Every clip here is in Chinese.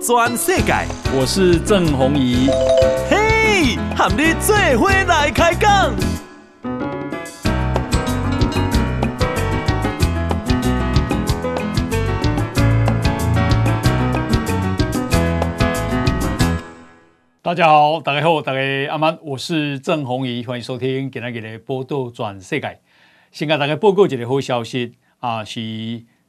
转世界，我是郑宏仪。嘿，和你做伙来开讲。大家好，大家好，大家阿曼，我是郑宏仪，欢迎收听今天的报道全世界。先给大家报告一个好消息啊，是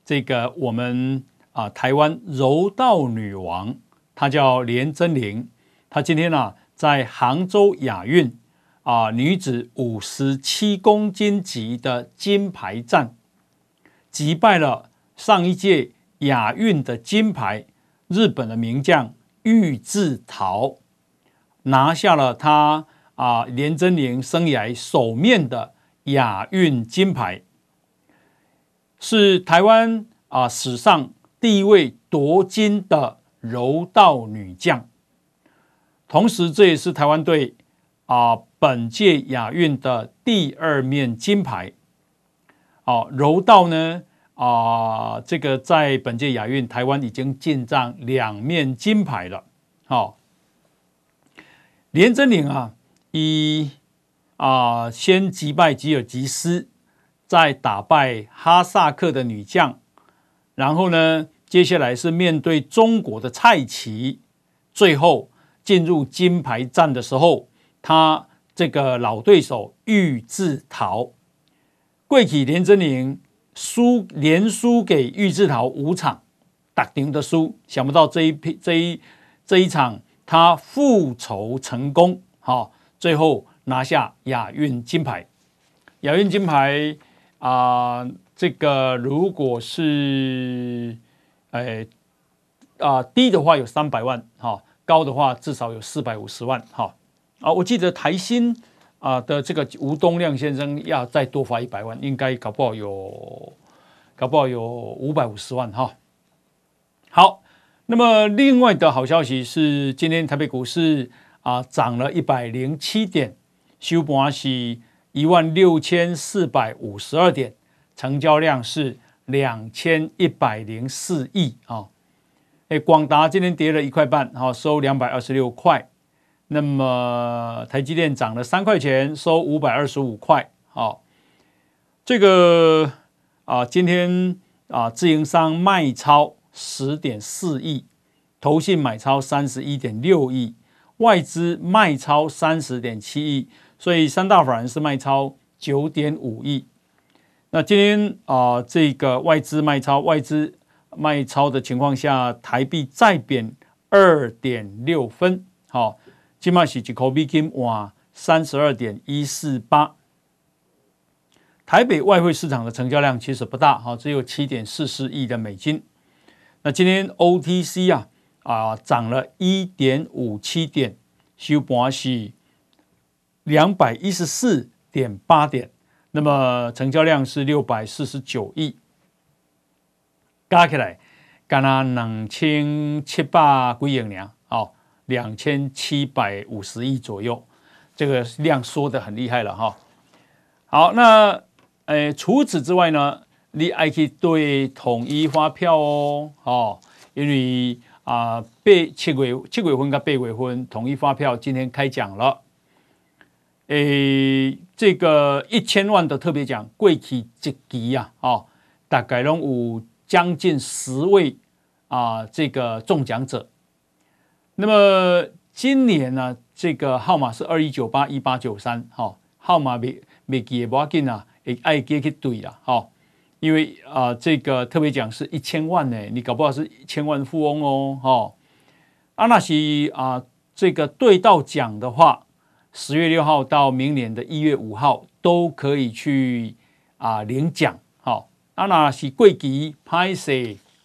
这个我们。啊，台湾柔道女王，她叫连珍玲，她今天呢、啊、在杭州亚运啊女子五十七公斤级的金牌战，击败了上一届亚运的金牌日本的名将玉置桃，拿下了她啊连珍玲生涯首面的亚运金牌，是台湾啊史上。第一位夺金的柔道女将，同时这也是台湾队啊本届亚运的第二面金牌。哦，柔道呢啊，这个在本届亚运，台湾已经进账两面金牌了。好，连珍羚啊，以啊先击败吉尔吉斯，再打败哈萨克的女将。然后呢，接下来是面对中国的蔡奇，最后进入金牌战的时候，他这个老对手玉置桃，过去连珍羚输连输给玉置桃五场，打定的输，想不到这一批这一这一场他复仇成功，好，最后拿下亚运金牌，亚运金牌啊。呃这个如果是，哎，啊低的话有三百万哈，高的话至少有四百五十万哈。啊，我记得台新啊的这个吴东亮先生要再多发一百万，应该搞不好有，搞不好有五百五十万哈。好，那么另外的好消息是，今天台北股市啊涨了一百零七点，收盘是一万六千四百五十二点。成交量是两千一百零四亿啊！哎，广达今天跌了一块半，好，收两百二十六块。那么台积电涨了三块钱，收五百二十五块。好，这个啊，今天啊，自营商卖超十点四亿，投信买超三十一点六亿，外资卖超三十点七亿，所以三大法人是卖超九点五亿。那今天啊、这个外资卖超，外资卖超的情况下，台币再贬二点六分，好，今麦是一块美金哇，三十二点一四八。台北外汇市场的成交量其实不大，哈，只有七点四四亿的美金。那今天 OTC 啊啊涨了一点五七点，收盘是两百一十四点八点。那么成交量是六百四十九亿，加起来干了两千七百几亿两，哦，两千七百五十亿左右，这个量缩的很厉害了哈。好，那呃除此之外呢，你还可以对统一发票哦，哦，因为啊八七月七月份跟八月份统一发票今天开奖了。诶，这个一千万的特别奖，过去一期呀，哦，大概拢有将近十位啊，这个中奖者。那么今年呢，这个号码是二一九八一八九三，哈，号码没没记也不要紧啊，也爱记去对了，哈，因为啊，这个特别奖是一千万呢，你搞不好是一千万富翁哦，哈，啊那是啊，这个对到奖的话。十月六号到明年的一月五号都可以去啊领奖，好，啊那是过期拍摄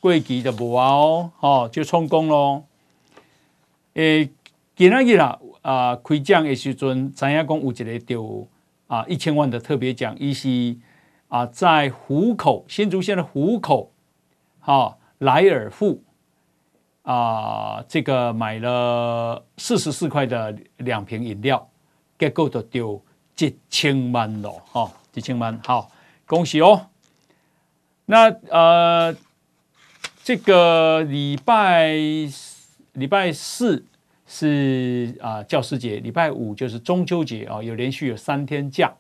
过期的无哦，好就充公喽。诶，今仔日啦啊开奖的时阵，知影讲有一个丢啊一千万的特别奖，伊是啊在湖口新竹县的湖口，好莱尔富啊这个买了四十四块的两瓶饮料。结果就丢一千万了，哈，一千万，好，恭喜哦。那呃，这个礼拜礼拜四是啊教师节，礼拜五就是中秋节啊，有连续有三天假。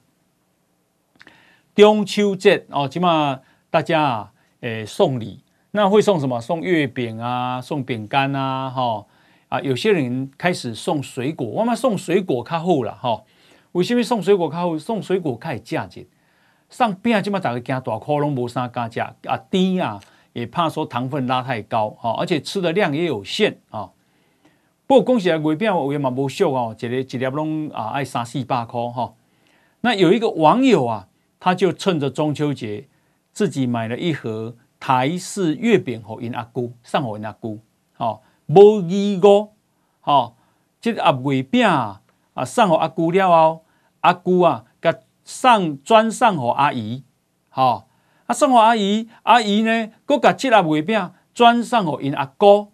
中秋节哦，起码大家啊，诶送礼，那会送什么？送月饼啊，送饼干啊，哈啊，有些人开始送水果，我们送水果较好了哈。为什么送水果较好？送水果较有价值。送饼起码大家惊大颗拢无啥加价啊，甜啊，也怕说糖分拉太高哈，而且吃的量也有限啊。不过恭喜啊，月饼我也蛮不俗哦，一个一粒拢啊爱三四百块哈。那有一个网友啊。他就趁着中秋节，自己买了一盒台式月饼给因阿姑，送给因阿姑，哦，无二个，哦，这个月饼啊，啊送互阿姑了后，阿姑啊，甲送转送互阿姨，哦，啊送互阿姨，阿姨呢，搁甲这个月饼转送互因阿哥，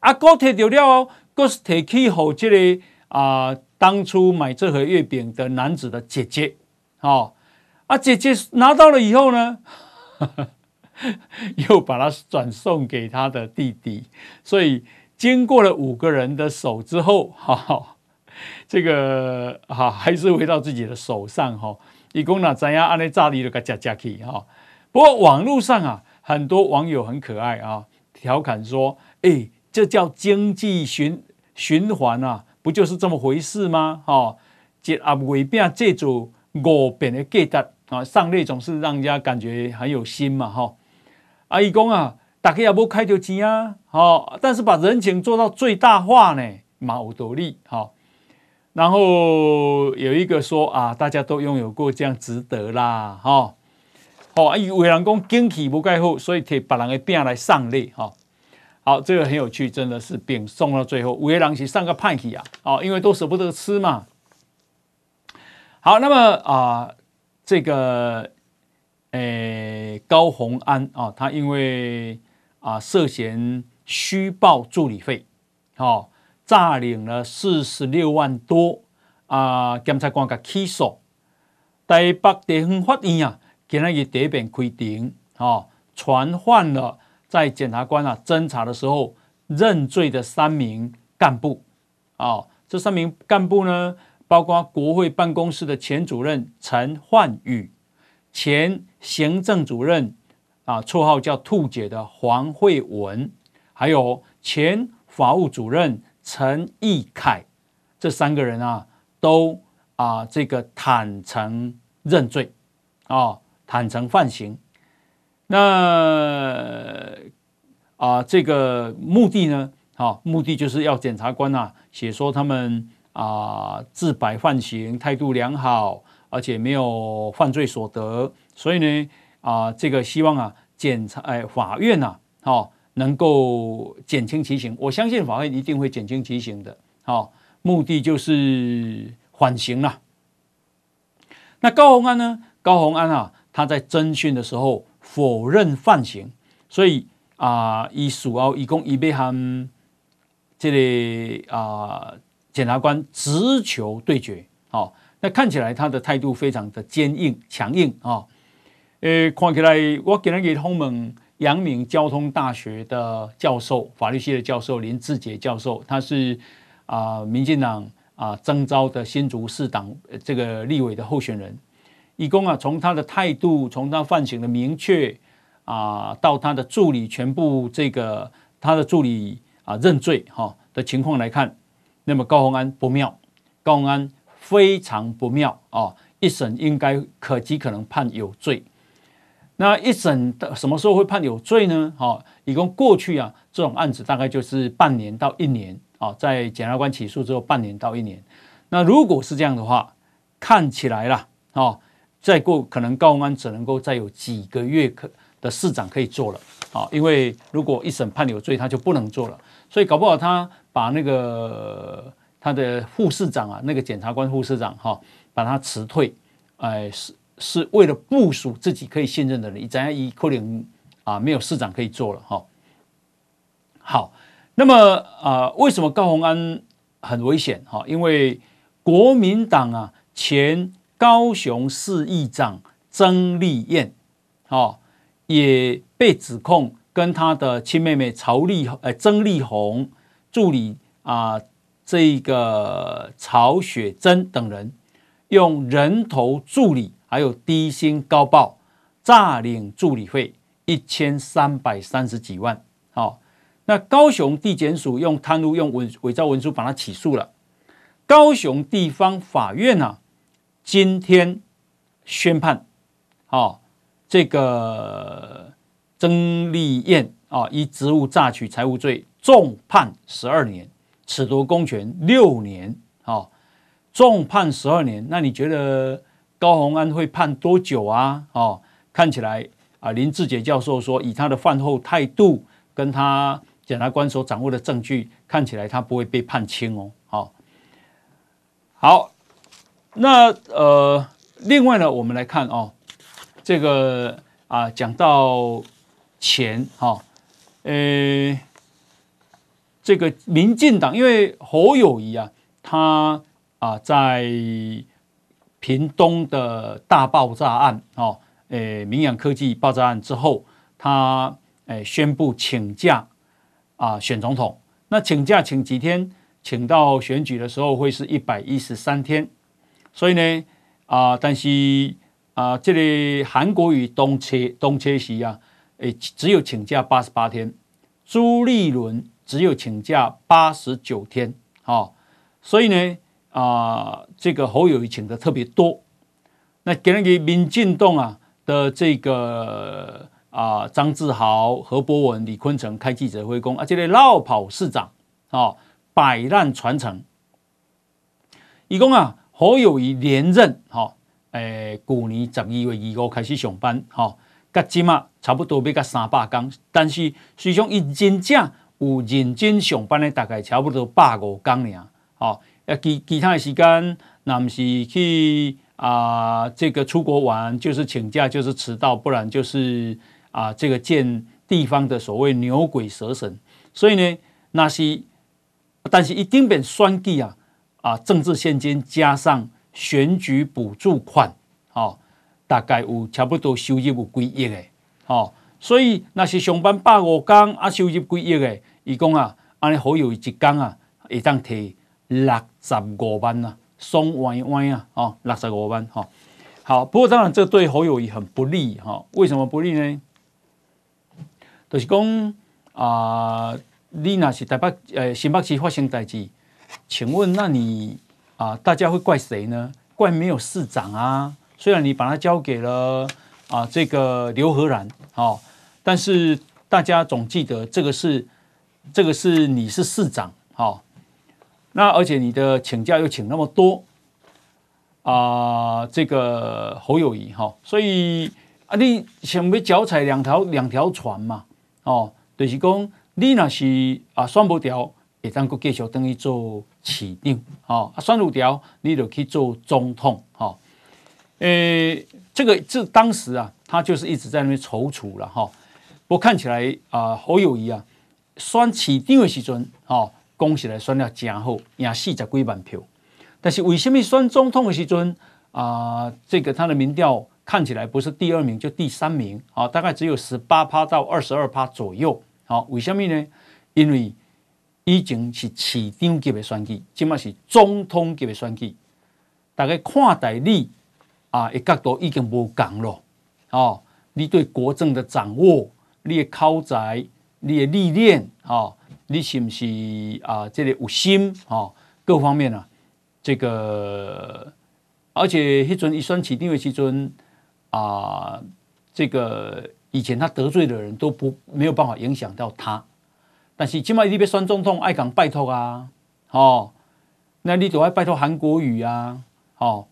阿哥摕到了后，搁摕去给这个啊，当初买这盒月饼的男子的姐姐，哦。啊，姐姐拿到了以后呢，又把它转送给他的弟弟，所以经过了五个人的手之后，哈，这个哈还是回到自己的手上哈。一共呢，怎样按呢炸的都给加加去哈。不过网络上啊，很多网友很可爱啊，调侃说：“哎，这叫经济循循环啊，不就是这么回事吗？”哈，这啊未必这组五变的价值。啊，上类总是让人家感觉很有心嘛，哈！阿姨公啊，大家也不开就钱啊，好，但是把人情做到最大化呢，蛮有道理，好。然后有一个说啊，大家都拥有过这样值得啦，哈。好，阿姨为人讲经济不盖好，所以替别人的饼来上类，哈。好，这个很有趣，真的是饼送到最后，为人是上个派系啊，哦，因为都舍不得吃嘛。好，那么啊。这个，诶，高虹安啊，他因为啊涉嫌虚报助理费，哦，诈领了四十六万多啊，检察官给起诉。台北地方法院啊，今日第一遍开庭，哦，传唤了在检察官啊侦查的时候认罪的三名干部，哦，这三名干部呢，包括国会办公室的前主任陈焕宇，前行政主任啊，绰号叫兔姐的黄慧文，还有前法务主任陈义凯，这三个人啊，都啊这个坦诚认罪啊，坦诚犯行。那啊这个目的呢，啊目的就是要检察官啊写说他们。啊，自白犯行，态度良好，而且没有犯罪所得，所以呢，啊，这个希望啊，检察哎，法院呐、啊，好、哦，能够减轻其刑。我相信法院一定会减轻其刑的，好、哦，目的就是缓刑了。那高虹安呢？高虹安啊，他在侦讯的时候否认犯行，所以啊，以属奥以公以被含这里啊。检察官直球对决，好，那看起来他的态度非常的坚硬、强硬啊。诶，看起来我给他给通蒙阳明交通大学的教授，法律系的教授林志杰教授，他是啊，民进党啊征召的新竹市党这个立委的候选人。一共啊，从他的态度，从他犯行的明确啊，到他的助理全部这个他的助理啊认罪哈的情况来看。那么高虹安不妙，高虹安非常不妙啊！一审应该可极可能判有罪。那一审的什么时候会判有罪呢？好，一共过去啊，这种案子大概就是半年到一年啊，在检察官起诉之后半年到一年。那如果是这样的话，看起来啦，啊，再过可能高虹安只能够再有几个月可的市长可以做了啊，因为如果一审判有罪，他就不能做了。所以搞不好他。把那个他的副市长啊，那个检察官副市长哈，把他辞退，哎，是是为了部署自己可以信任的人，怎样一可能啊没有市长可以做了哈。好，那么啊，为什么高虹安很危险哈？因为国民党啊前高雄市议长曾丽燕，哈，也被指控跟他的亲妹妹曹丽呃曾丽红。助理啊，这个曹雪珍等人用人头助理，还有低薪高报，诈领助理费一千三百三十几万。好，那高雄地检署用贪污用伪伪造文书把他起诉了。高雄地方法院啊，今天宣判，好，这个曾丽燕啊，以职务诈取财物罪，重判十二年，褫夺公权六年，好，重判十二年。那你觉得高虹安会判多久啊？哦，看起来啊，林志杰教授说，以他的犯后态度，跟他检察官所掌握的证据，看起来他不会被判轻哦。好，好，那呃，另外呢，我们来看哦，这个啊，讲到钱哈，呃。这个民进党，因为侯友宜啊，他啊在屏东的大爆炸案哦，诶，明扬科技爆炸案之后，他诶宣布请假啊选总统。那请假请几天？请到选举的时候会是一百一十三天。所以呢啊，但是啊，这里韩国瑜东切东切席啊，诶，只有请假八十八天。朱立伦。只有请假八十九天，好，所以呢，啊，这个侯友谊请的特别多。那给那个民进党啊的这个啊张志豪、何博文、李坤城开记者会讲啊，这个落跑市长啊摆烂传承。一共啊，侯友谊连任，哈，诶，去年十二月二号开始上班，哈，至今啊差不多要到三百工，但是实际上一真正。有认真上班的大概差不多百五工尔，哦，其其他的时间，那么是去啊，这个出国玩，就是请假，就是迟到，不然就是啊，这个见地方的所谓牛鬼蛇神。所以呢，那是，但是一定变选举啊，啊，政治现金加上选举补助款，哦，大概有差不多收入有几亿的，哦。所以那是上班百五天啊，收入几亿诶，伊讲啊，安尼好有一天啊，会当提六十五万呐，爽歪歪啊，哦，六十五万哈。好，不过当然这对侯友谊很不利哈。为什么不利呢？就是讲啊，你那是台北呃新北市发生代志，请问那你啊，大家会怪谁呢？怪没有市长啊？虽然你把它交给了啊这个刘和然，哦。但是大家总记得这个是，这个是你是市长，好，那而且你的请假又请那么多，啊，这个侯友谊哈，所以啊，你想要脚踩两条两条船嘛，哦，就是讲你那是啊，选不掉，也当个继续等于做市长，哦，啊，选不掉，你就去做总统，哈，诶，这个这当时啊，他就是一直在那边踌躇了，哈。不过看起来啊，侯友谊啊，算市长的时阵，哦，恭喜来选了真好，赢四十几万票。但是为什么选总统的时阵啊，这个他的民调看起来不是第二名就第三名啊，大概只有十八趴到二十二趴左右。好，为什么呢？因为已经是市长级的选举，起码是总统级的选举，大家看待你啊，一角度已经不同了。哦，你对国政的掌握。你的口才，你的历练，哦，你是不是啊？这里有心，哦，各方面啊，这个，而且迄阵一选起定位，迄阵啊，这个以前他得罪的人都不没有办法影响到他，但是今麦你要选总统，爱讲拜托啊，哦，那你就爱拜托韩国瑜啊，哦，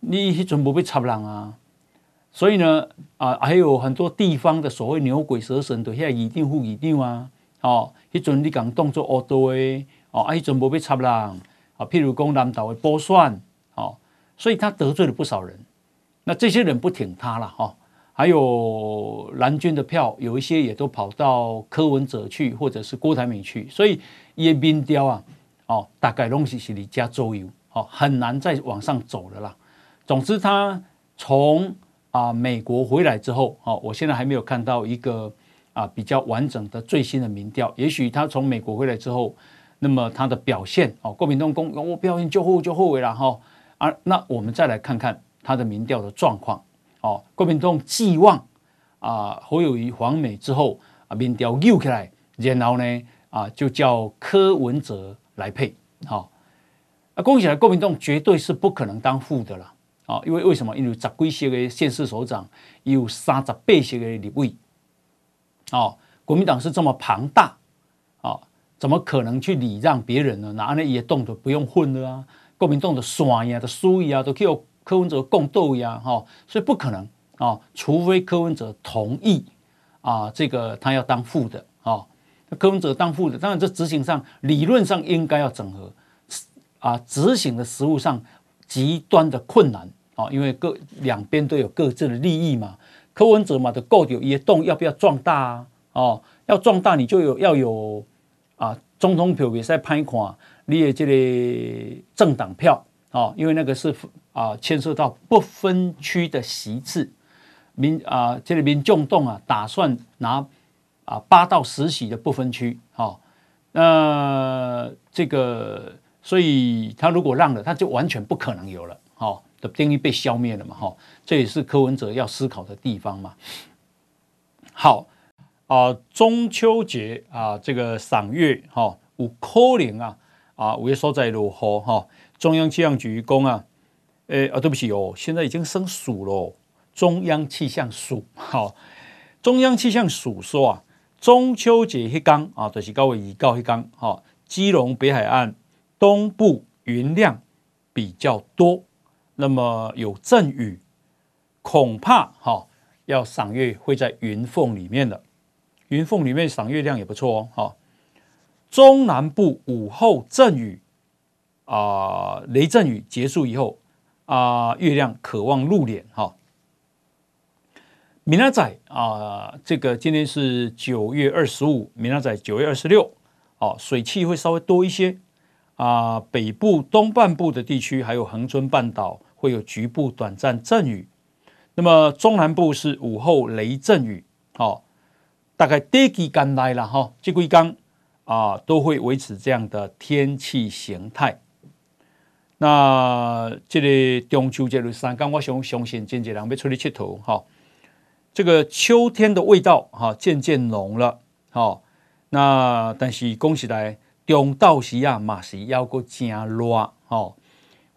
你迄阵不被插人啊。所以呢，啊，还有很多地方的所谓牛鬼蛇神都遐一定护一定啊，哦，迄阵你讲动作恶多诶，哦，啊，迄阵无被插人，啊，譬如讲南投的补选，哦，所以他得罪了不少人，那这些人不挺他了，哈，还有蓝军的票，有一些也都跑到柯文哲去，或者是郭台铭去，所以叶民调啊，哦，大概东西是离家周游，哦，很难再往上走了啦。总之，他从啊，美国回来之后，哦，我现在还没有看到一个啊比较完整的最新的民调。也许他从美国回来之后，那么他的表现哦，国民党公我表现就好就好了哈啊，那我们再来看看他的民调的状况哦，国民党寄望啊侯友谊访美之后啊民调又起来，然后呢啊就叫柯文哲来配好，啊恭喜来国民党绝对是不可能当副的了啊，因为为什么？因为十几席的县市首长有三十八席的立委哦，国民党是这么庞大哦。怎么可能去礼让别人呢？哪那也动都不用混了啊！国民党的选呀、的输呀，都可以柯文哲共斗呀，哈！所以不可能啊，除非柯文哲同意啊，这个他要当副的啊，柯文哲当副的，当然这执行上理论上应该要整合啊，执行的实务上极端的困难啊，因为各两边都有各自的利益嘛。柯文哲嘛的够有也动，要不要壮大啊？哦，要壮大你就有要有。啊，总统票比赛拍看，你的这个政党票啊，因为那个是啊牵涉到不分区的席次，民啊这里民众党啊打算拿啊八到十席的不分区，好，那这个所以他如果让了，他就完全不可能有了，好，的定义被消灭了嘛，哈，这也是柯文哲要思考的地方嘛，好。啊，中秋节啊，这个赏月哈，有可能啊啊，五月所在如何哈。中央气象局讲啊，诶啊，对不起哦，现在已经升属了。中央气象署好，中央气象署说啊，中秋节一刚啊，就是九月二号迄天哈，基隆北海岸东部云量比较多，那么有阵雨，恐怕哈要赏月会在云缝里面的。云缝里面赏月亮也不错哦，哈。中南部午后阵雨啊，雷阵雨结束以后啊，月亮渴望露脸哈。明仔啊，这个今天是九月二十五，明仔九月二十六，哦，水汽会稍微多一些啊。北部东半部的地区还有恒春半岛会有局部短暂阵雨，那么中南部是午后雷阵雨，哦。大概第几天来了哈？这几天啊都会维持这样的天气形态。那这个中秋节的三天，我相相信真侪人要出去佚佗哈。这个秋天的味道哈渐渐浓了哈。那但是恭喜来中到时啊，马是要过真热哈。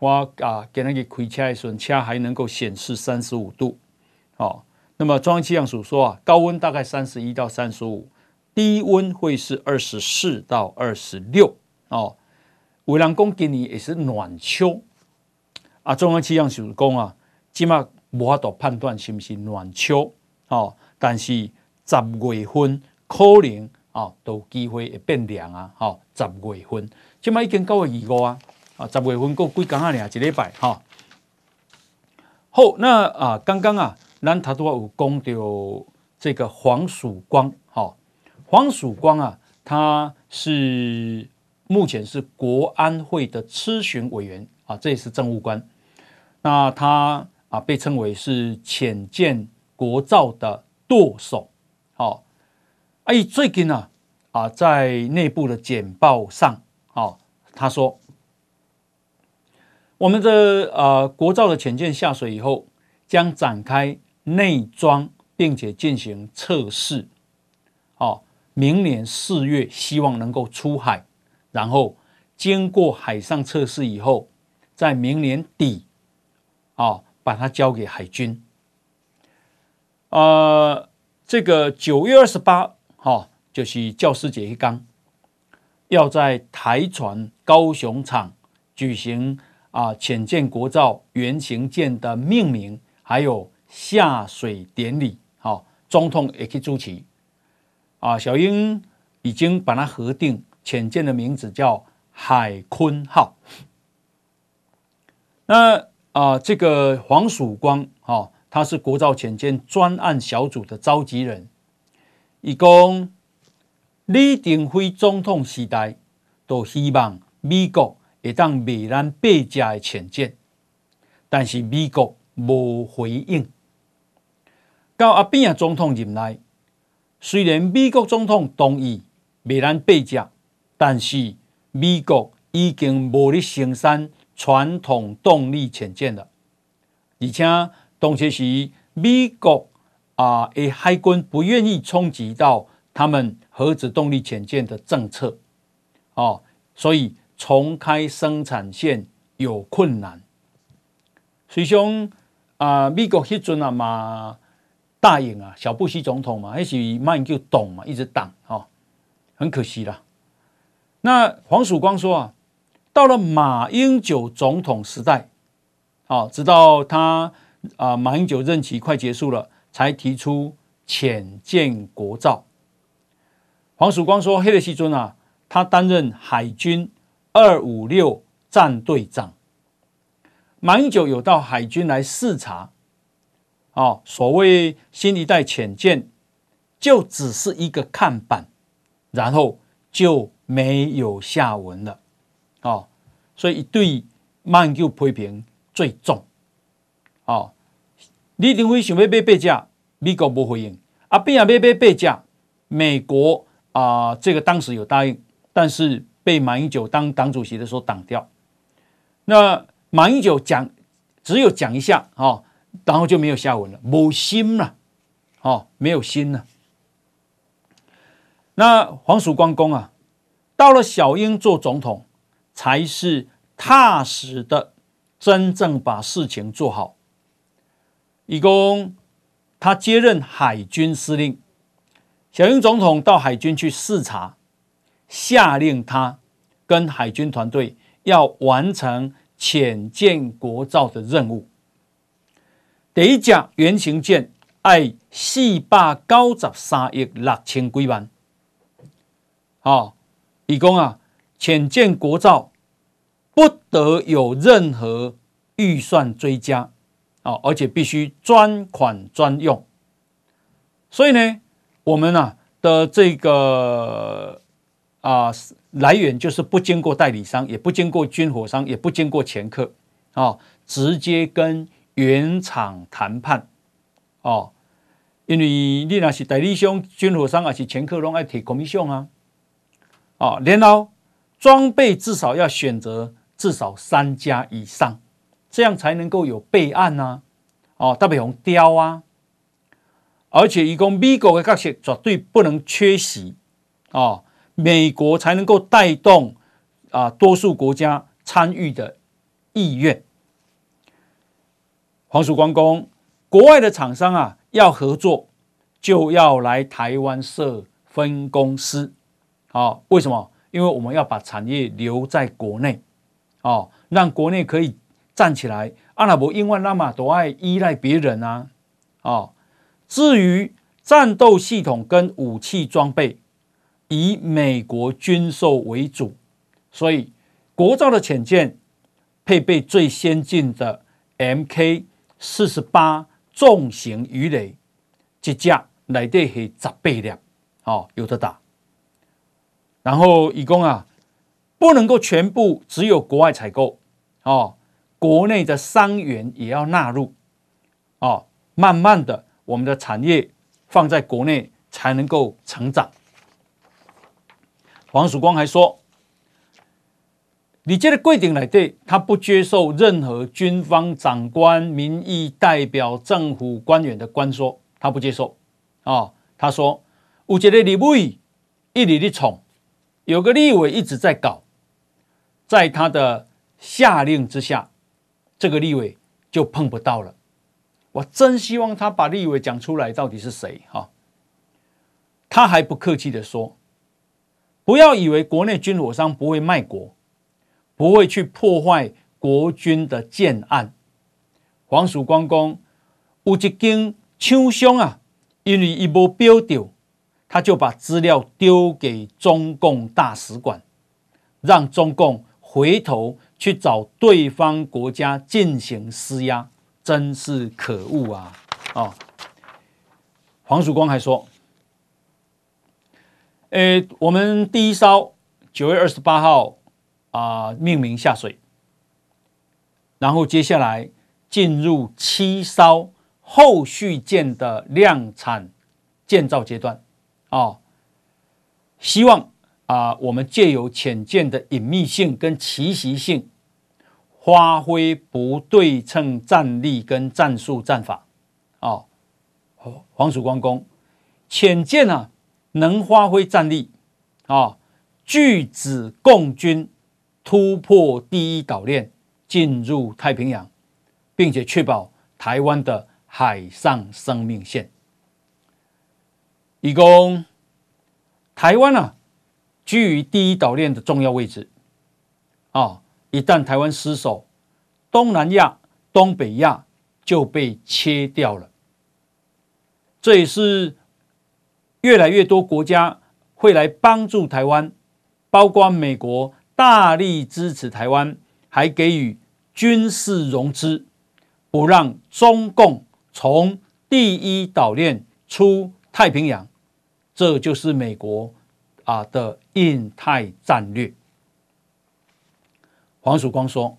我啊给那个开车的时候，车还能够显示三十五度哦。那么中央气象署说啊，高温大概三十一到三十五，低温会是二十四到二十六哦。有人讲今年也是暖秋啊，中央气象署讲啊，起码无法度判断是不是暖秋哦。但是十月份可能啊，都有机会会变凉啊。好，十月份起码已经九月二五啊，啊，十月份过几天啊，两一礼拜哈。好，那啊，刚刚啊。咱他都有讲到这个黄曙光，哈，黄曙光啊，他是目前是国安会的咨询委员啊，这也是政务官。那他啊被称为是浅见国造的舵手，好，哎，最近呢啊在内部的简报上，啊他说，我们的啊国造的潜舰下水以后将展开。内装并且进行测试，哦，明年四月希望能够出海，然后经过海上测试以后，在明年底，哦，把它交给海军。呃，这个九月二十八号就是教师节一刚，要在台船高雄厂举行啊潜舰国造原型舰的命名，还有。下水典礼，好，总统也可以主持。啊，小英已经把它核定，潜舰的名字叫海鲲号。那啊，这个黄曙光，哈，他是国造潜舰专案小组的召集人。以供李登辉总统时代都希望美国会当卖咱八架的潜舰，但是美国无回应。到阿扁总统任内，虽然美国总统同意卖咱八架，但是美国已经无力生产传统动力潜舰了，而且当时是美国啊，诶海军不愿意冲击到他们核子动力潜舰的政策，哦，所以重开生产线有困难。所以说啊，美国迄阵啊嘛答应啊，小布希总统嘛，还是慢就懂嘛，一直挡哦，很可惜啦。那黄曙光说啊，到了马英九总统时代，啊，直到他啊马英九任期快结束了，才提出潜舰国造。黄曙光说，黑的西尊啊，他担任海军二五六战队长。马英九有到海军来视察，啊，所谓新一代潜舰就只是一个看板，然后就。没有下文了，哦，所以对马英九批评最重，哦，李登辉想要买八架，美国不回应，啊，边啊买买八架，美国啊、呃，这个当时有答应，但是被马英九当党主席的时候挡掉。那马英九讲只有讲一下，哦，然后就没有下文了，没心了，哦，没有心了。那黄曙光公啊。到了小英做总统，才是踏实的，真正把事情做好。以供他接任海军司令，小英总统到海军去视察，下令他跟海军团队要完成潜舰国造的任务。第一架原型舰爱四百九十三亿六千几万，好。李工啊，潜舰国造不得有任何预算追加啊，而且必须专款专用。所以呢，我们啊的这个啊来源就是不经过代理商，也不经过军火商，也不经过掮客啊，直接跟原厂谈判哦。因为你那是代理商、军火商还是掮客，拢爱提高米价啊。啊，然后装备至少要选择至少三家以上，这样才能够有备案呐。哦，特别用雕啊，而且一共美国的角色绝对不能缺席啊，美国才能够带动啊多数国家参与的意愿。黄曙光公，国外的厂商啊要合作，就要来台湾设分公司。好，为什么？因为我们要把产业留在国内，哦，让国内可以站起来。阿拉伯、因为那么多爱依赖别人啊，哦。至于战斗系统跟武器装备，以美国军售为主，所以国造的潜舰配备最先进的 MK 四十八重型鱼雷，一架来得是十八辆，哦，有的打。然后，以供啊，不能够全部只有国外采购哦，国内的商员也要纳入哦。慢慢的，我们的产业放在国内才能够成长。黄曙光还说，你这个规定来对，他不接受任何军方长官、民意代表、政府官员的官说，他不接受啊、他说，有一个立委一直在宠。有个立委一直在搞，在他的下令之下，这个立委就碰不到了。我真希望他把立委讲出来，到底是谁？哈，他还不客气的说：“不要以为国内军火商不会卖国，不会去破坏国军的建案。”黄曙光公有一间枪商啊，因为一波标掉。他就把资料丢给中共大使馆，让中共回头去找对方国家进行施压，真是可恶啊！哦，黄曙光还说：“诶，我们第一艘九月二十八号啊、命名下水，然后接下来进入七艘后续舰的量产建造阶段。”哦，希望啊，我们借由潜舰的隐秘性跟奇袭性，发挥不对称战力跟战术战法。哦，黄曙光公，潜舰啊，能发挥战力啊，拒止共军突破第一岛链进入太平洋，并且确保台湾的海上生命线。以供台湾啊。居于第一岛链的重要位置，啊，一旦台湾失守，东南亚、东北亚就被切掉了。这也是越来越多国家会来帮助台湾，包括美国大力支持台湾，还给予军事融资，不让中共从第一岛链出太平洋。这就是美国。啊的印太战略，黄曙光说，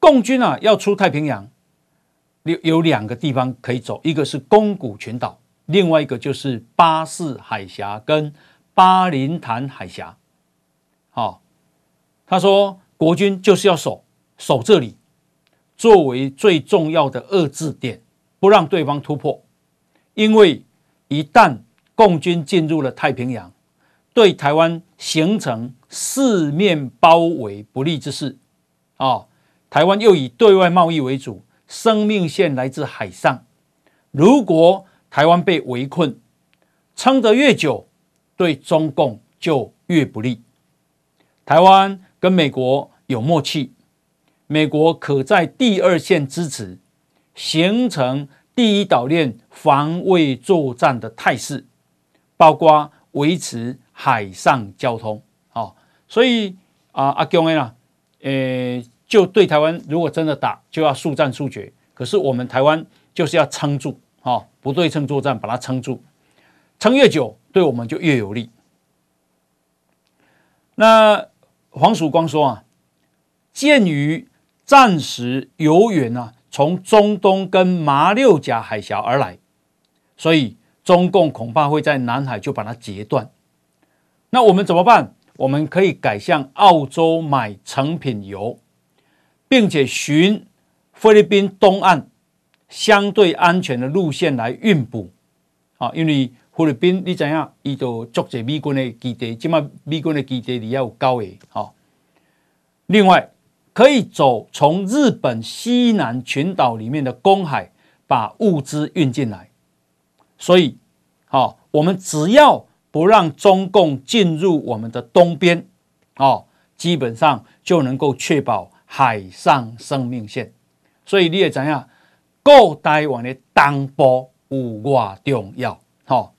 共军啊要出太平洋，有有两个地方可以走，一个是宫古群岛，另外一个就是巴士海峡跟巴林潭海峡。好，他说国军就是要守守这里，作为最重要的遏制点，不让对方突破，因为一旦共军进入了太平洋。对台湾形成四面包围不利之势，啊，台湾又以对外贸易为主，生命线来自海上。如果台湾被围困，撑得越久，对中共就越不利。台湾跟美国有默契，美国可在第二线支持，形成第一岛链防卫作战的态势，包括维持。海上交通，好，所以啊，阿强呢，呃，就对台湾，如果真的打，就要速战速决。可是我们台湾就是要撑住，哈，不对称作战，把它撑住，撑越久，对我们就越有利。那黄曙光说啊，鉴于战时油源啊从中东跟马六甲海峡而来，所以中共恐怕会在南海就把它截断。那我们怎么办？我们可以改向澳洲买成品油，并且循菲律宾东岸相对安全的路线来运补。啊，因为菲律宾你怎样，伊都驻在美军的基地，起码美军的基地里要有高诶。好，另外可以走从日本西南群岛里面的公海，把物资运进来。所以，好，我们只要。不让中共进入我们的东边，哦，基本上就能够确保海上生命线。所以你也怎样，顾台湾的东部有多重要，好。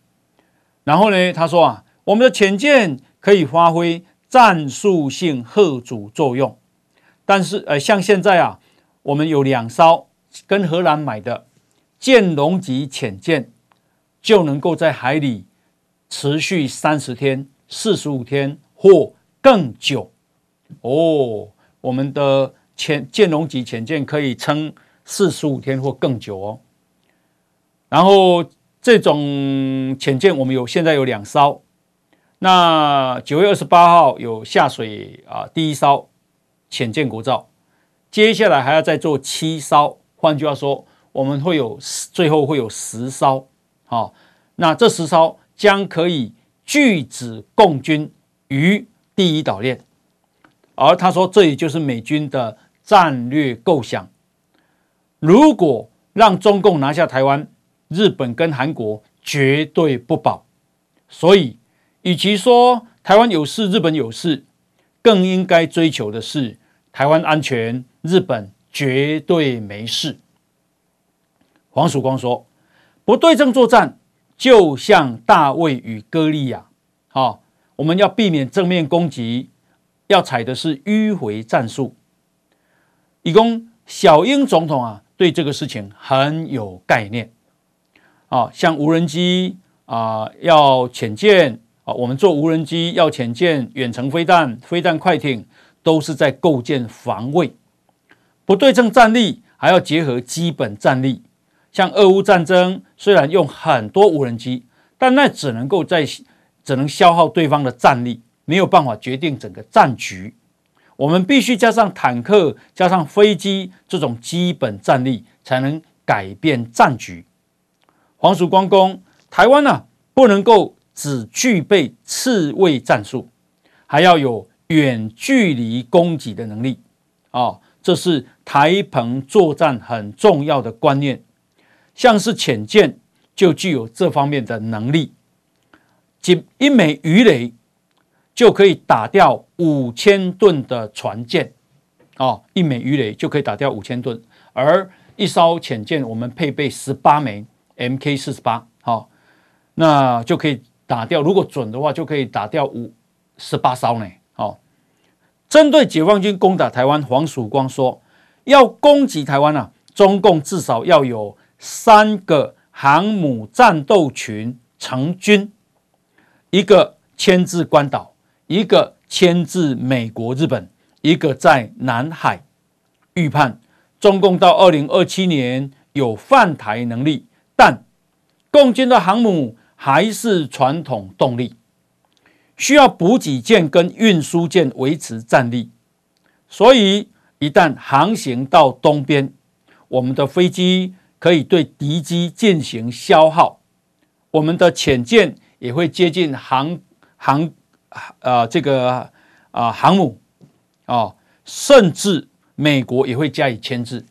然后呢，他说啊，我们的潜舰可以发挥战术性吓阻作用，但是呃，像现在啊，我们有两艘跟荷兰买的舰龙级潜舰，就能够在海里。持续三十天、四十五天或更久哦。我们的潜舰龙级潜舰可以撑四十五天或更久哦。然后这种潜舰我们有现在有两艘。那九月二十八号有下水啊，第一艘潜舰国造，接下来还要再做七艘。换句话说，我们会有最后会有十艘。好，那这十艘。将可以拒止共军于第一岛链，而他说，这也就是美军的战略构想。如果让中共拿下台湾，日本跟韩国绝对不保。所以，与其说台湾有事，日本有事，更应该追求的是台湾安全，日本绝对没事。黄曙光说：“不对症作战。”就像大卫与歌利亚，好，我们要避免正面攻击，要采的是迂回战术。以供小英总统啊，对这个事情很有概念。啊，像无人机啊，要潜舰啊，我们做无人机要潜舰、远程飞弹、飞弹快艇，都是在构建防卫。不对称战力还要结合基本战力。像俄乌战争，虽然用很多无人机，但那只能够在只能消耗对方的战力，没有办法决定整个战局。我们必须加上坦克、加上飞机这种基本战力，才能改变战局。黄曙光公，台湾呢、不能够只具备刺猬战术，还要有远距离攻击的能力啊、这是台澎作战很重要的观念。像是潜舰就具有这方面的能力，仅一枚鱼雷就可以打掉五千吨的船舰，哦，一枚鱼雷就可以打掉五千吨，而一艘潜舰我们配备十八枚 MK 四十八，好，那就可以打掉，如果准的话就可以打掉五十八艘呢，好，针对解放军攻打台湾，黄曙光说要攻击台湾啊，中共至少要有。三个航母战斗群成军，一个牵制关岛，一个牵制美国、日本，一个在南海。预判中共到二零二七年有犯台能力，但共军的航母还是传统动力，需要补给舰跟运输舰维持战力。所以一旦航行到东边，我们的飞机。可以对敌机进行消耗，我们的潜舰也会接近航航啊这个啊、航母啊、哦，甚至美国也会加以牵制。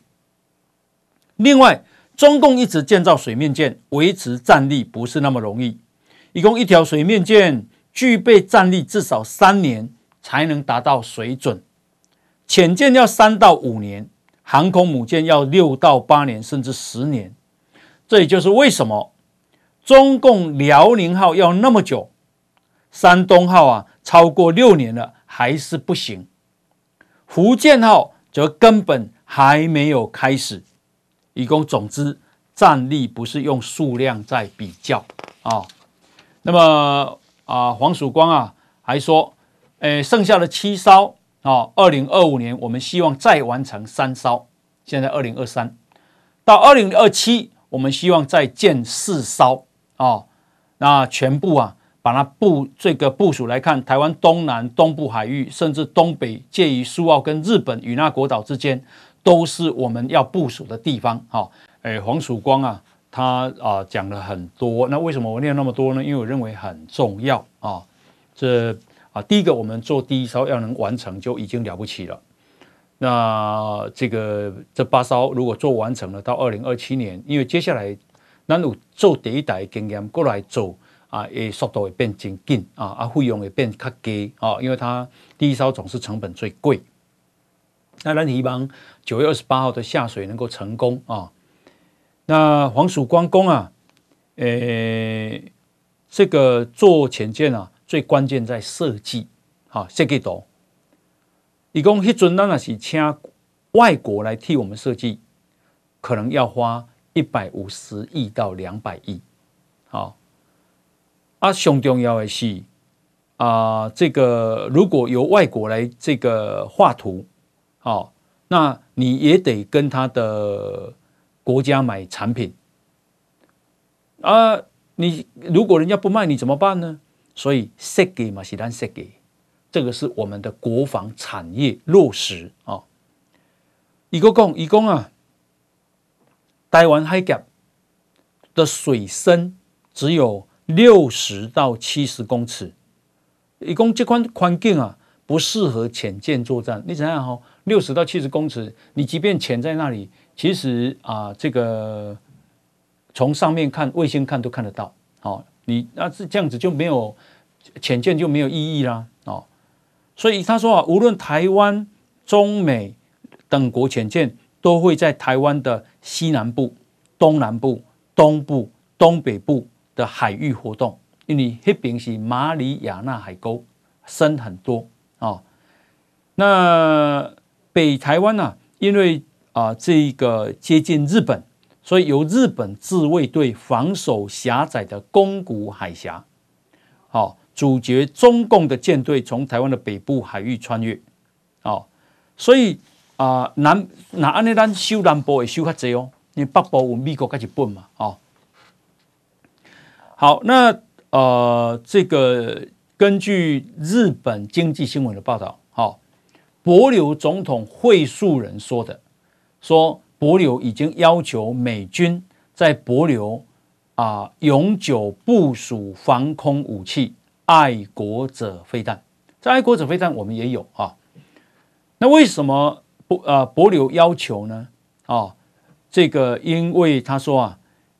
另外，中共一直建造水面舰，维持战力不是那么容易。一共一条水面舰具备战力至少三年才能达到水准，潜舰要三到五年。航空母舰要六到八年，甚至十年，这也就是为什么中共辽宁号要那么久，山东号啊超过六年了还是不行，福建号则根本还没有开始。以供总之，战力不是用数量在比较啊。那么啊，黄曙光啊还说，诶，剩下的七艘。啊，二零二五年我们希望再完成三艘，现在二零二三，到二零二七我们希望再建四艘啊。那全部啊，把它布这个部署来看，台湾东南、东部海域，甚至东北介于苏澳跟日本与那国岛之间，都是我们要部署的地方。好，诶，黄曙光啊，他啊讲了很多，那为什么我念那么多呢？因为我认为很重要啊，这。啊，第一个，我们做第一艘要能完成就已经了不起了。那这个这八艘如果做完成了，到二零二七年，因为接下来咱有做第一代经验过来做啊，诶，速度会变真紧啊，啊，费用会变较低啊，因为它第一艘总是成本最贵。那咱希望九月二十八号的下水能够成功啊。那黄曙光公啊，诶，这个做潜舰啊。最关键在设计，啊设计图。一共一尊，那是请外国来替我们设计，可能要花一百五十亿到两百亿。啊，上重要的是啊，这个如果由外国来这个画图，好，那你也得跟他的国家买产品。啊，你如果人家不卖，你怎么办呢？所以设计嘛是咱设计，这个是我们的国防产业落实啊。一个讲一共啊，台湾海峡的水深只有六十到七十公尺，一共这款环境啊不适合潜舰作战。你想想哈，六十到七十公尺，你即便潜在那里，其实啊，这个从上面看卫星看都看得到，好。你那是这样子就没有潜舰就没有意义啦哦，所以他说啊，无论台湾、中美等国潜舰都会在台湾的西南部、东南部、东部、东北部的海域活动，因为那边是马里亚纳海沟，深很多啊。那北台湾呢，因为啊这个接近日本。所以由日本自卫队防守狭窄的宫古海峡，好阻绝中共的舰队从台湾的北部海域穿越，哦，所以啊南那安尼咱修南部会修较济哦，因为北部有美国跟日本嘛，哦，好，那呃，这个根据日本经济新闻的报道，好，帛琉总统会述人说的，说帛琉已经要求美军在帛琉啊永久部署防空武器爱国者飞弹。这爱国者飞弹我们也有啊。那为什么不啊帛琉要求呢？啊，这个因为他说啊。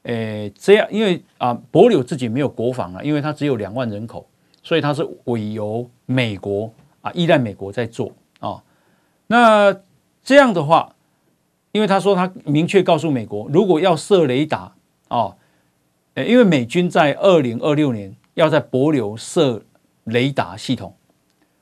诶，这样，因为啊，帛琉自己没有国防啊，因为它只有两万人口，所以它是委由美国啊，依赖美国在做啊。那这样的话，因为他说他明确告诉美国，如果要设雷达啊，诶，因为美军在二零二六年要在帛琉设雷达系统，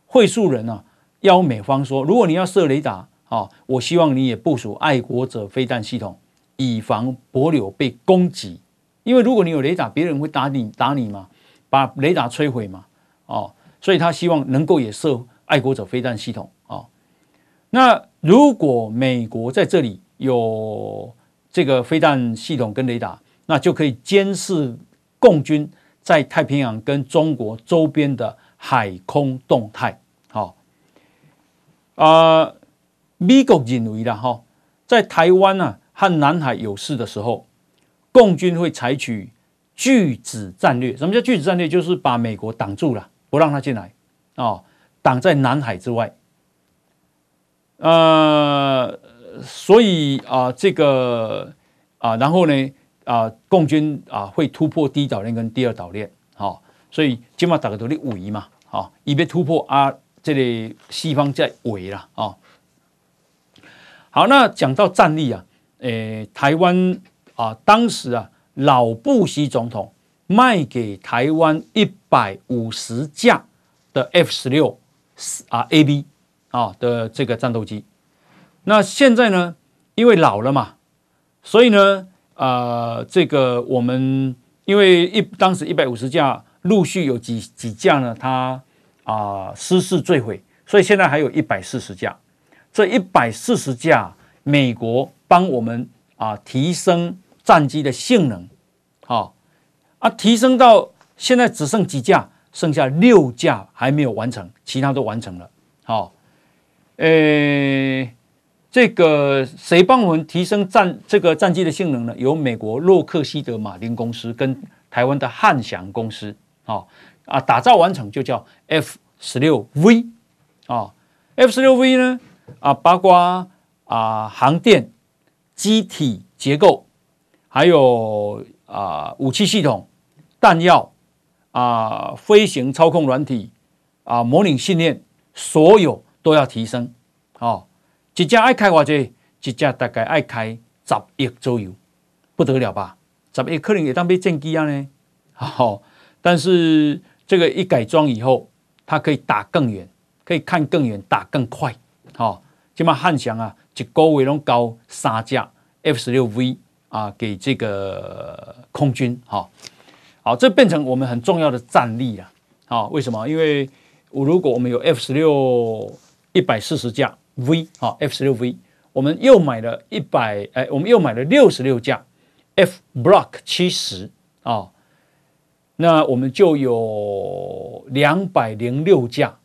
会述人啊邀美方说，如果你要设雷达啊，我希望你也部署爱国者飞弹系统。以防柏柳被攻击，因为如果你有雷达，别人会打你打你嘛，把雷达摧毁嘛，哦，所以他希望能够也设爱国者飞弹系统啊。那如果美国在这里有这个飞弹系统跟雷达，那就可以监视共军在太平洋跟中国周边的海空动态。好，啊，美国认为啦，哈，在台湾呢。和南海有事的时候，共军会采取拒止战略。什么叫拒止战略？就是把美国挡住了，不让他进来啊，挡在南海之外。呃，所以啊，这个啊，然后呢啊，共军啊会突破第一岛链跟第二岛链，好，所以今嘛大家都在围嘛，好，以便突破啊，这里西方在围了啊。好，那讲到战力啊。诶，台湾啊，当时啊，老布希总统卖给台湾一百五十架的 F 十六啊 A B 啊的这个战斗机。那现在呢，因为老了嘛，所以呢，啊，这个我们因为一当时一百五十架陆续有几几架呢，它啊失事坠毁，所以现在还有一百四十架。这一百四十架，美国。帮我们啊提升战机的性能，好啊，提升到现在只剩几架，剩下六架还没有完成，其他都完成了。好，诶，这个谁帮我们提升战这个战机的性能呢？由美国洛克希德马丁公司跟台湾的汉翔公司，好啊，打造完成就叫 F 十六 V 啊，F 十六 V 呢啊，包括啊航电。机体结构，还有啊武器系统、弹药啊飞行操控软体啊模拟训练，所有都要提升。哦，一架爱开多少？一架大概爱开十亿左右，不得了吧？十亿可能也当被战机啊呢。好，但是这个一改装以后，它可以打更远，可以看更远，打更快。好，起码汉翔啊。一个月拢交三架 F 十六 V 啊，给这个空军，好，好，这变成我们很重要的战力了，好，为什么？因为我如果我们有 F 十六一百四十架 V，好，F 十六 V，我们又买了一百，哎，我们又买了六十六架 F Block 七十啊，那我们就有两百零六架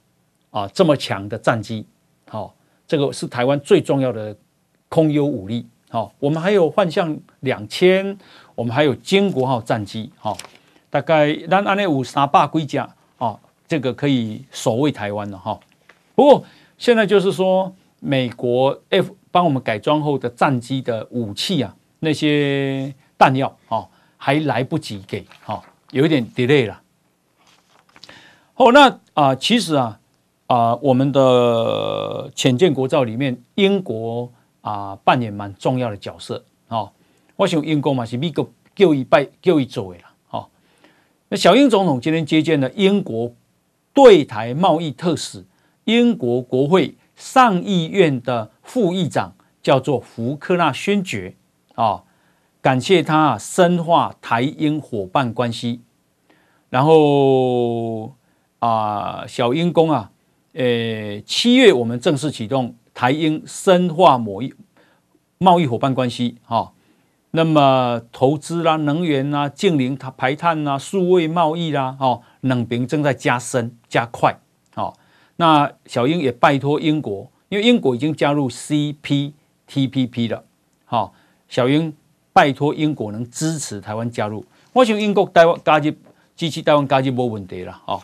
啊，这么强的战机，好。这个是台湾最重要的空优武力，好，我们还有幻象两千，我们还有经国号战机，好，大概咱安内有三百几架，啊，这个可以守卫台湾了哈。不过现在就是说，美国 F 帮我们改装后的战机的武器啊，那些弹药啊，还来不及给，哈，有一点 delay 了。好，那啊，其实啊。啊，我们的浅见国造里面，英国啊扮演蛮重要的角色啊。我想英国嘛是美国叫一拜叫一走的啦。好，那小英总统今天接见了英国对台贸易特使、英国国会上议院的副议长，叫做福克纳勋爵啊，感谢他深化台英伙伴关系。然后啊，小英公啊。呃，七月我们正式启动台英深化贸易贸易伙伴关系，哈，那么投资啦、能源啦、净零它排碳啦、数位贸易啦，哦，两边正在加深加快。哦，那小英也拜托英国，因为英国已经加入 CPTPP 了。好、哦，小英拜托英国能支持台湾加入。我想英国台湾加入，支持台湾加入没问题了。哦，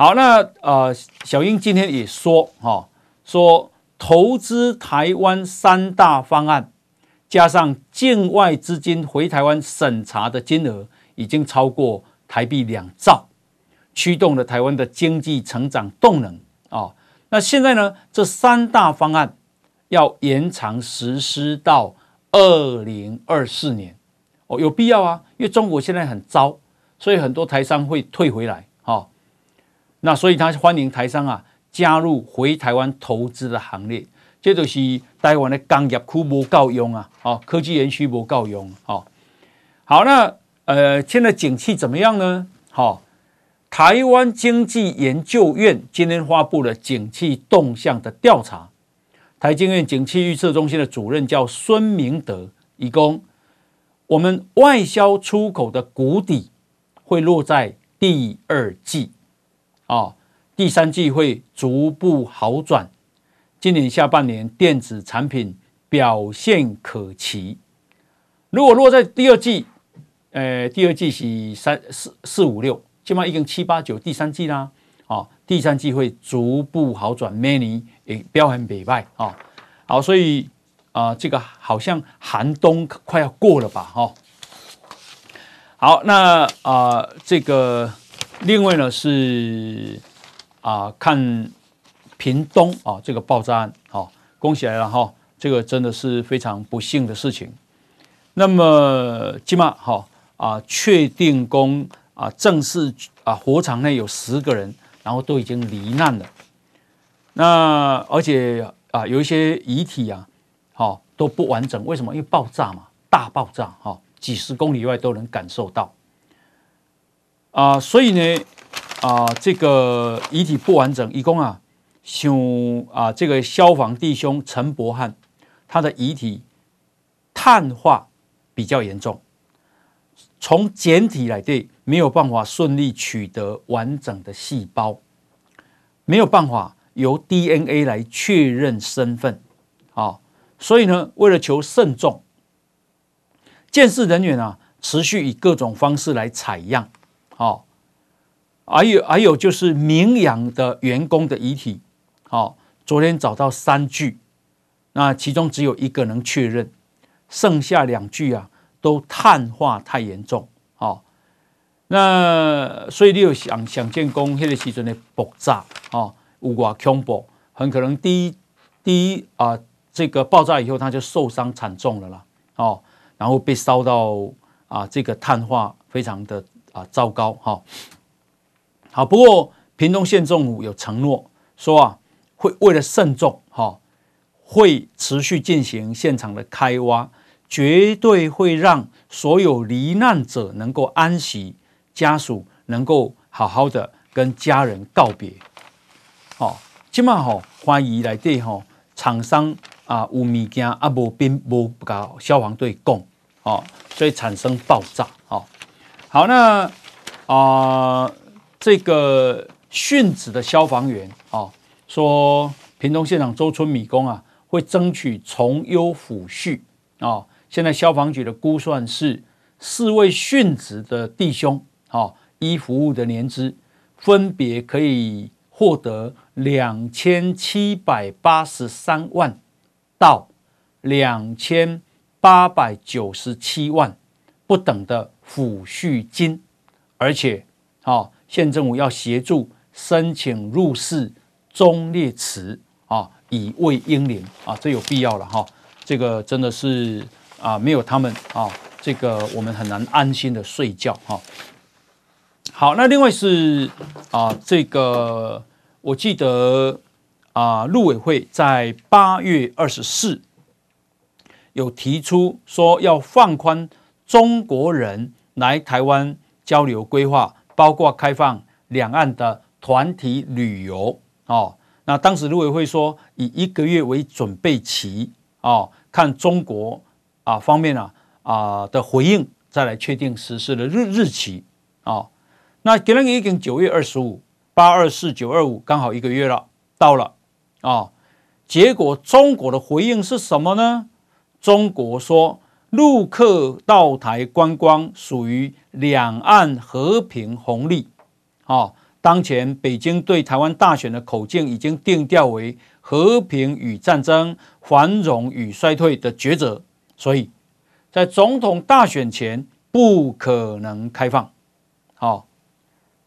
好，那呃，小英今天也说，哈、哦，说投资台湾三大方案，加上境外资金回台湾审查的金额，已经超过台币两兆。驱动了台湾的经济成长动能啊、哦！那现在呢？这三大方案要延长实施到二零二四年哦，有必要啊！因为中国现在很糟，所以很多台商会退回来、那所以他欢迎台商啊加入回台湾投资的行列。这就是台湾的工业区无够用啊！哦，科技园区无够用哦。好，那呃，现在景气怎么样呢？好、台湾经济研究院今天发布了景气动向的调查，台经院景气预测中心的主任叫孙明德，以供我们外销出口的谷底会落在第二季，啊，第三季会逐步好转，今年下半年电子产品表现可期。如果落在第二季，呃，第二季是三四四五六。起码已经七八九第三季啦，啊，第三季会逐步好转，明年也表现不坏啊，好，所以啊、这个好像寒冬快要过了吧，哈，好，那啊、这个另外呢是啊、看屏东啊这个爆炸案，好，恭喜来了哈，这个真的是非常不幸的事情。那么起码哈啊，确定公。啊，正式啊，火场内有十个人，然后都已经罹难了。那而且啊，有一些遗体啊，好、哦、都不完整。为什么？因为爆炸嘛，大爆炸，哈、哦，几十公里外都能感受到。啊，所以呢，啊，这个遗体不完整，一共啊，像啊，这个消防弟兄陈伯汉，他的遗体碳化比较严重。从检体来对，没有办法顺利取得完整的细胞，没有办法由 DNA 来确认身份，啊，所以呢，为了求慎重，鉴识人员啊，持续以各种方式来采样，好，还有还有就是明阳的员工的遗体，好，昨天找到三具，那其中只有一个能确认，剩下两具啊。都碳化太严重，哦，那所以你有想想见工，那个时阵的爆炸，哦，有多恐怖，很可能第一第一啊，这个爆炸以后他就受伤惨重了啦，哦，然后被烧到啊，这个碳化非常的啊糟糕，哈、哦，好，不过屏东县政府有承诺说啊，会为了慎重，哈、哦，会持续进行现场的开挖。绝对会让所有罹难者能够安息，家属能够好好的跟家人告别。哦，今嘛吼欢迎来对吼厂商啊有物件啊无并无搞消防队供哦，所以产生爆炸。好，那啊、这个殉职的消防员哦说，屏东县长周春米工啊会争取从优抚恤啊。现在消防局的估算是四位殉职的弟兄，好依服务的年资，分别可以获得两千七百八十三万到两千八百九十七万不等的抚恤金，而且，好县政府要协助申请入祀忠烈祠啊，以慰英灵啊，这有必要了哈，这个真的是。啊，没有他们啊，这个我们很难安心的睡觉哈。好，那另外是啊，这个我记得啊，陆委会在八月二十四有提出说要放宽中国人来台湾交流规划，包括开放两岸的团体旅游哦。那当时陆委会说以一个月为准备期哦，看中国。啊，方面啊，啊的回应，再来确定实施的日日期啊。那今天已经九月二十五，八二四九二五刚好一个月了，到了啊。结果中国的回应是什么呢？中国说，陆客到台观光属于两岸和平红利啊。当前北京对台湾大选的口径已经定调为和平与战争、繁荣与衰退的抉择，所以在总统大选前不可能开放。好、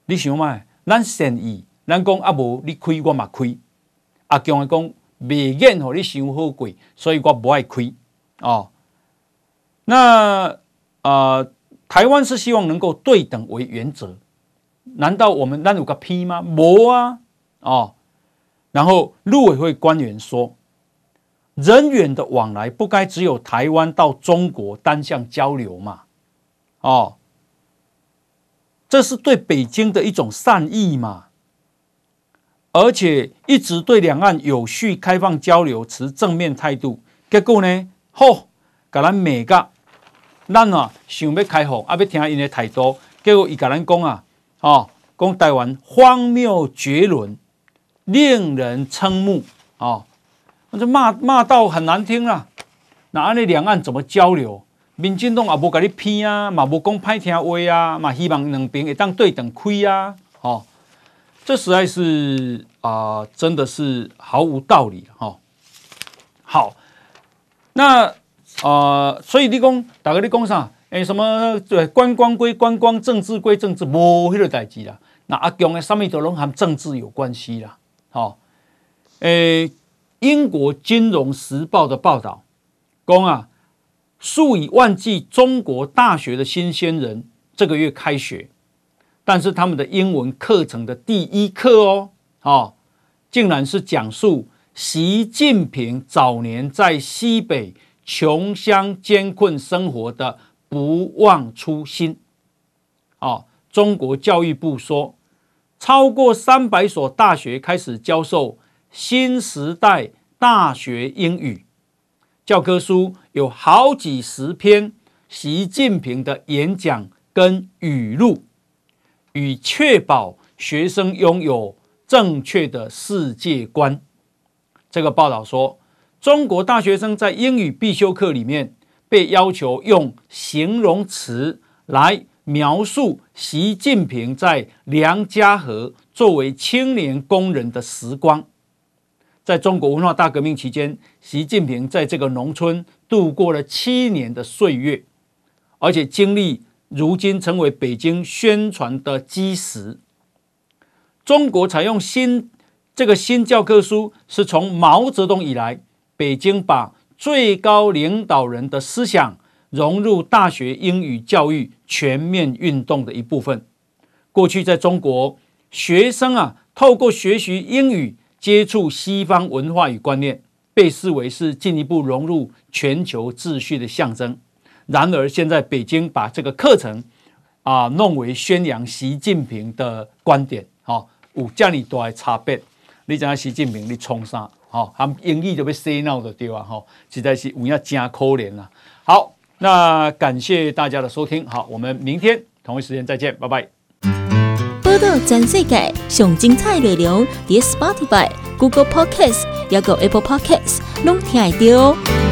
你想嘛？咱善意，咱讲啊无你开我嘛开，阿强讲未愿和你想好贵，所以我不爱开。哦，那啊、呃，台湾是希望能够对等为原则。难道我们那有个屁吗？没啊，哦，然后陆委会官员说，人员的往来不该只有台湾到中国单向交流嘛，哦，这是对北京的一种善意嘛，而且一直对两岸有序开放交流持正面态度，结果呢，吼，给咱美个，咱啊想要开放，啊要听因的态度，结果伊甲咱讲啊。哦，讲台湾荒谬绝伦，令人瞠目啊！那、就骂骂到很难听了。那安尼两岸怎么交流？民进党也无甲你偏啊，嘛无讲歹听话啊，嘛希望两边会当对等开啊！哦，这实在是啊、真的是毫无道理哈、哦。好，那啊、所以你讲，大概你讲啥？诶，什么？对，观光归观光，政治归政治，无迄个代志啦。那阿强的上面都拢和政治有关系啦。好，诶，英国金融时报的报道讲啊，数以万计中国大学的新鲜人这个月开学，但是他们的英文课程的第一课哦，哦，竟然是讲述习近平早年在西北穷乡艰困生活的。不忘初心，哦，中国教育部说，超过三百所大学开始教授新时代大学英语，教科书有好几十篇习近平的演讲跟语录，以确保学生拥有正确的世界观。这个报道说，中国大学生在英语必修课里面。被要求用形容词来描述习近平在梁家河作为青年工人的时光。在中国文化大革命期间，习近平在这个农村度过了七年的岁月，而且经历如今成为北京宣传的基石。中国采用新这个新教科书，是从毛泽东以来，北京把。最高领导人的思想融入大学英语教育全面运动的一部分。过去在中国，学生啊透过学习英语接触西方文化与观念，被视为是进一步融入全球秩序的象征。然而，现在北京把这个课程啊弄为宣扬习近平的观点，好，有这么大的差别。你讲习近平，你冲啥？好，含英语就被洗脑的对吧？哈，实在是有影真可怜了。好，那感谢大家的收听。好，我们明天同一时间再见，拜拜。报道全世界上精彩内容，点 Spotify、Google Podcasts，还有 Apple Podcasts，拢听得到。